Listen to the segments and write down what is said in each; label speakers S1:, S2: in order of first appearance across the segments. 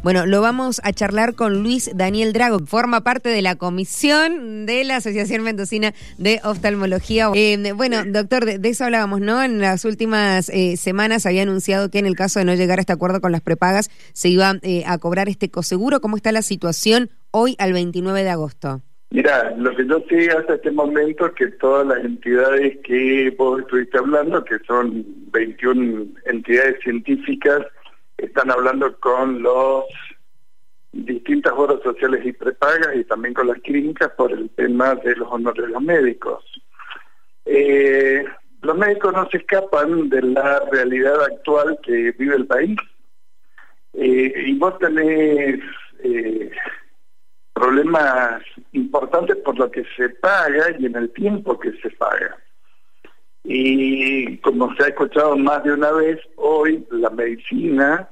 S1: Bueno, lo vamos a charlar con Luis Daniel Drago, forma parte de la comisión de la Asociación Mendocina de Oftalmología. Eh, bueno, doctor, de, eso hablábamos, ¿no? En las últimas eh, semanas había anunciado que en el caso de no llegar a este acuerdo con las prepagas se iba eh, a cobrar este coseguro. ¿Cómo está la situación hoy al 29 de agosto?
S2: Mira, lo que yo sé hasta este momento es que todas las entidades que vos estuviste hablando, que son 21 entidades científicas, están hablando con los distintas obras sociales y prepagas y también con las clínicas por el tema de los honorarios médicos. Eh, los médicos no se escapan de la realidad actual que vive el país eh, y vos tenés eh, problemas importantes por lo que se paga y en el tiempo que se paga. Y como se ha escuchado más de una vez, hoy la medicina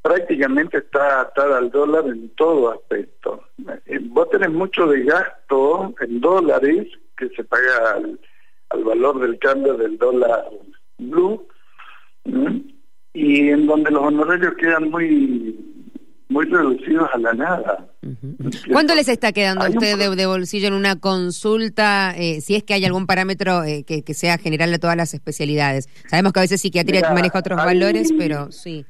S2: prácticamente está atada al dólar en todo aspecto. Eh, vos tenés mucho de gasto en dólares que se paga al, valor del cambio del dólar blue y en donde los honorarios quedan muy muy reducidos a la nada.
S1: ¿Cuánto les está quedando a ustedes de, bolsillo en una consulta, eh, si es que hay algún parámetro eh, que, sea general de todas las especialidades? Sabemos que a veces psiquiatría maneja otros valores, pero sí.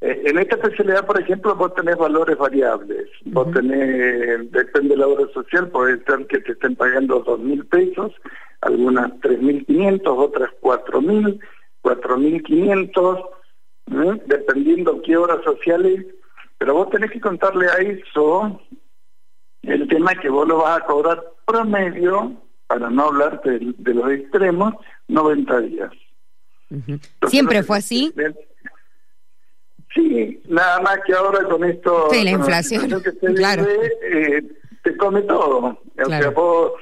S2: Eh, en esta especialidad, por ejemplo, vos tenés valores variables. Vos tenés, depende de la obra social, puede ser que te estén pagando dos mil pesos, algunas tres mil quinientos, otras cuatro mil, cuatro mil quinientos, dependiendo qué obras sociales pero vos tenés que contarle a eso el tema que vos lo vas a cobrar promedio, para no hablar de, los extremos, 90 días.
S1: ¿Siempre fue así?
S2: Sí, nada más que ahora con esto...
S1: Sí, la inflación, claro.
S2: Eh, te come todo. O sea, vos,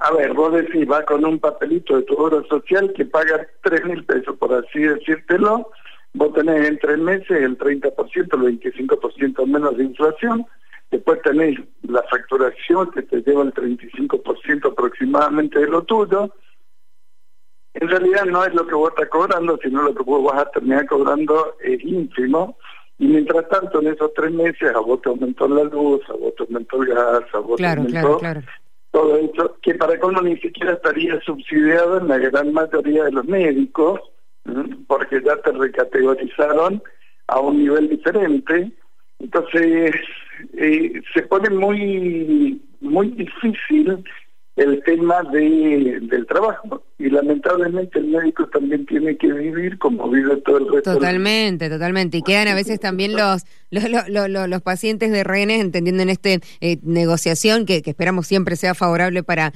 S2: a ver, vos decís, vas con un papelito de tu obra social que paga 3 mil pesos, por así decírtelo, vos tenés en tres meses el 30%, el 25% menos de inflación, después tenés la facturación que te lleva el 35% aproximadamente de lo tuyo. En realidad no es lo que vos estás cobrando, sino lo que vos vas a terminar cobrando es ínfimo. Y mientras tanto, en esos tres meses, a vos te aumentó la luz, a vos te aumentó el gas, a vos te aumentó todo eso, que para cómo ni siquiera estaría subsidiado en la gran mayoría de los médicos, porque ya te recategorizaron a un nivel diferente. Entonces, eh, se pone muy, muy difícil el tema de, del trabajo y lamentablemente el médico también tiene que vivir como vive todo el resto.
S1: Totalmente, totalmente. Y quedan a veces también los los, los, pacientes de rehenes entendiendo en esta eh, negociación que, que esperamos siempre sea favorable para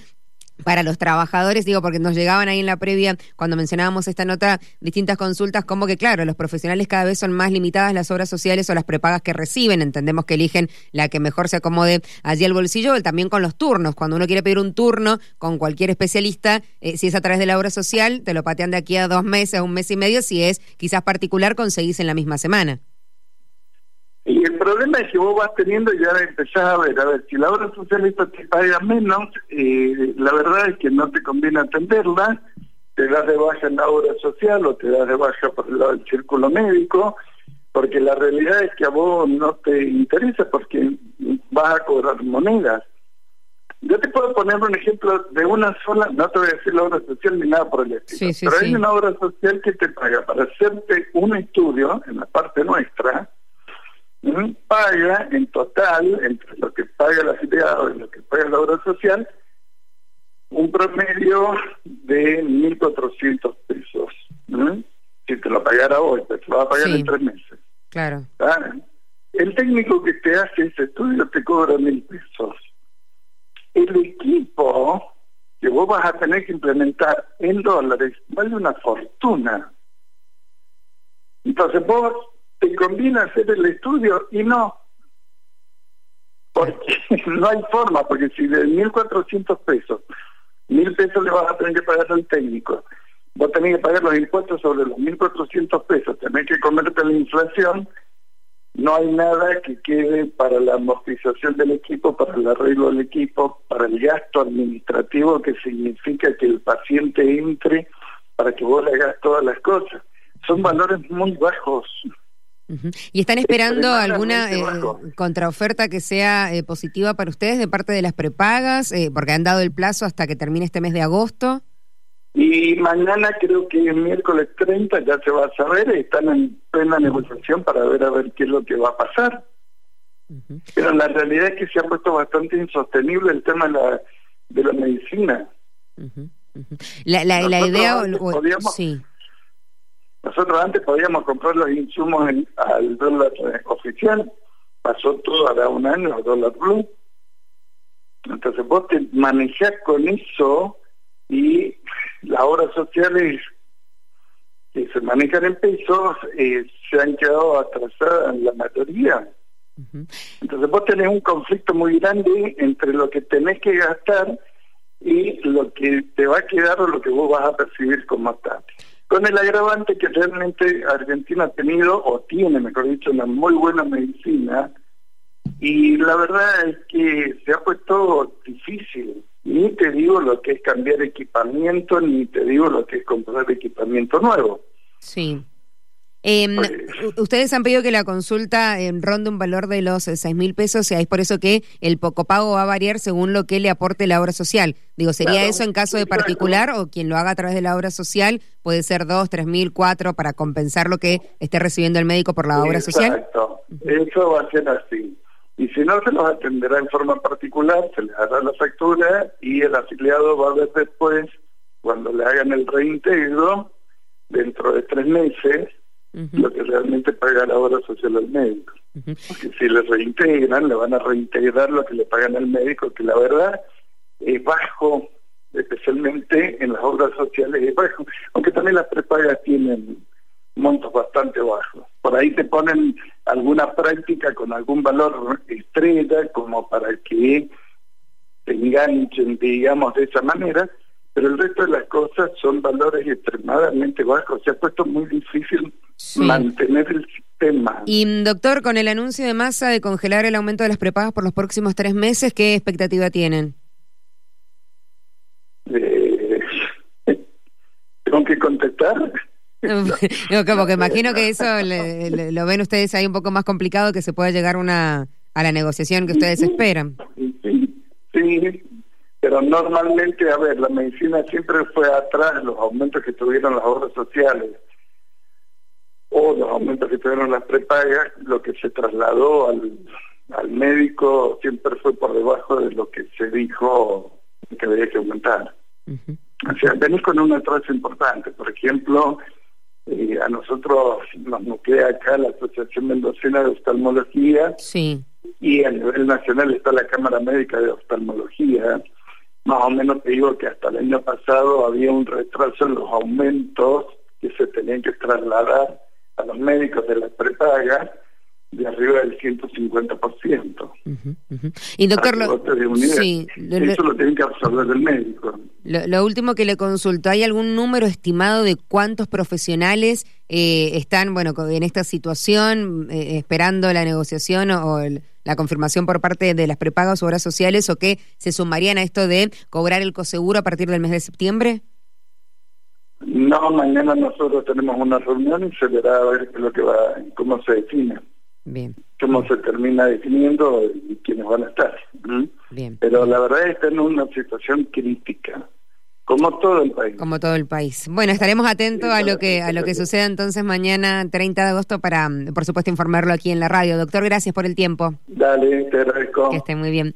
S1: para los trabajadores, digo, porque nos llegaban ahí en la previa, cuando mencionábamos esta nota, distintas consultas, como que, claro, los profesionales cada vez son más limitadas las obras sociales o las prepagas que reciben, entendemos que eligen la que mejor se acomode allí al bolsillo, también con los turnos, cuando uno quiere pedir un turno con cualquier especialista, eh, si es a través de la obra social, te lo patean de aquí a dos meses, un mes y medio, si es quizás particular, conseguís en la misma semana.
S2: Y el problema es que vos vas teniendo y ya empezás a ver, a ver, si la obra socialista te paga menos, eh, la verdad es que no te conviene atenderla, te das de baja en la obra social o te das de baja por el lado del círculo médico, porque la realidad es que a vos no te interesa porque vas a cobrar monedas. Yo te puedo poner un ejemplo de una sola, no te voy a decir la obra social ni nada por el estilo, pero hay una obra social que te paga para hacerte un estudio en la parte nuestra, paga en total, entre lo que paga el afiliado y lo que paga la obra social, un promedio de 1.400 pesos. Si te lo pagara hoy, te lo va a pagar en tres meses.
S1: Claro.
S2: ¿Ah? El técnico que te hace ese estudio te cobra mil pesos. El equipo que vos vas a tener que implementar en dólares vale una fortuna. Entonces vos te conviene hacer el estudio y no. Porque no hay forma, porque si de 1.400 pesos, 1.000 pesos le vas a tener que pagar al técnico, vos tenés que pagar los impuestos sobre los 1.400 pesos, tenés que comerte la inflación, no hay nada que quede para la amortización del equipo, para el arreglo del equipo, para el gasto administrativo que significa que el paciente entre para que vos le hagas todas las cosas. Son valores muy bajos.
S1: ¿Y están esperando alguna eh, contraoferta que sea eh, positiva para ustedes de parte de las prepagas? Eh, porque han dado el plazo hasta que termine este mes de agosto.
S2: Y mañana creo que es miércoles 30 ya se va a saber, están en plena negociación para ver a ver qué es lo que va a pasar. Pero la realidad es que se ha puesto bastante insostenible el tema de la, de la medicina.
S1: La, la, la idea...
S2: sí. Nosotros antes podíamos comprar los insumos al dólar oficial, pasó todo ahora un año al dólar blue. Entonces vos te manejás con eso y las obras sociales que se manejan en pesos eh, se han quedado atrasadas en la mayoría. Entonces vos tenés un conflicto muy grande entre lo que tenés que gastar y lo que te va a quedar o lo que vos vas a percibir como tal. Con el agravante que realmente Argentina ha tenido, o tiene, mejor dicho, una muy buena medicina, y la verdad es que se ha puesto difícil. Ni te digo lo que es cambiar equipamiento, ni te digo lo que es comprar equipamiento nuevo.
S1: Sí. Eh, ustedes han pedido que la consulta eh, ronde un valor de los eh, seis mil pesos, y es por eso que el poco pago va a variar según lo que le aporte la obra social. Digo, ¿sería eso en caso de particular o quien lo haga a través de la obra social puede ser dos, tres mil, cuatro para compensar lo que esté recibiendo el médico por la obra social?
S2: Exacto, eso va a ser así. Y si no, se los atenderá en forma particular, se les hará la factura y el afiliado va a ver después, cuando le hagan el reintegro, dentro de tres meses, lo que realmente paga la obra social al médico. Porque si le reintegran, le van a reintegrar lo que le pagan al médico, que la verdad es bajo, especialmente en las obras sociales es bajo, aunque también las prepagas tienen montos bastante bajos. Por ahí te ponen alguna práctica con algún valor estrella como para que te enganchen, digamos, de esa manera, pero el resto de las cosas son valores extremadamente bajos. Se ha puesto muy difícil mantener el sistema.
S1: Y doctor, con el anuncio de masa de congelar el aumento de las prepagas por los próximos tres meses, ¿qué expectativa tienen?
S2: Eh, ¿Tengo que contestar?
S1: no, como que imagino que eso lo ven ustedes ahí un poco más complicado que se pueda llegar una a la negociación que ustedes esperan.
S2: Sí, sí, pero normalmente, a ver, la medicina siempre fue atrás los aumentos que tuvieron las obras sociales o los aumentos que tuvieron las prepagas, lo que se trasladó al, al médico siempre fue por debajo de lo que se dijo que había que aumentar. O sea, venís con un atraso importante. Por ejemplo, eh, a nosotros nos nuclea acá la Asociación Mendocina de Oftalmología
S1: sí.
S2: y a nivel nacional está la Cámara Médica de Oftalmología más o menos te digo que hasta el año pasado había un retraso en los aumentos que se tenían que trasladar a los médicos de la prepaga de arriba del 150%.
S1: Y doctor, lo,
S2: sí, eso lo tienen que absorber el médico.
S1: Lo, último que le consulto, ¿hay algún número estimado de cuántos profesionales eh, están, bueno, en esta situación, eh, esperando la negociación o, la confirmación por parte de las prepagas o obras sociales o que se sumarían a esto de cobrar el coseguro a partir del mes de septiembre?
S2: No, mañana nosotros tenemos una reunión y se verá a ver qué lo que va, cómo se define.
S1: Bien.
S2: Cómo se termina definiendo y quiénes van a estar.
S1: Bien.
S2: Pero la verdad está en una situación crítica. Como todo el país.
S1: Como todo el país. Bueno, estaremos atentos a lo que a lo que suceda entonces mañana 30 de agosto para, por supuesto, informarlo aquí en la radio. Doctor, gracias por el tiempo.
S2: Dale, te agradezco.
S1: Que esté muy bien.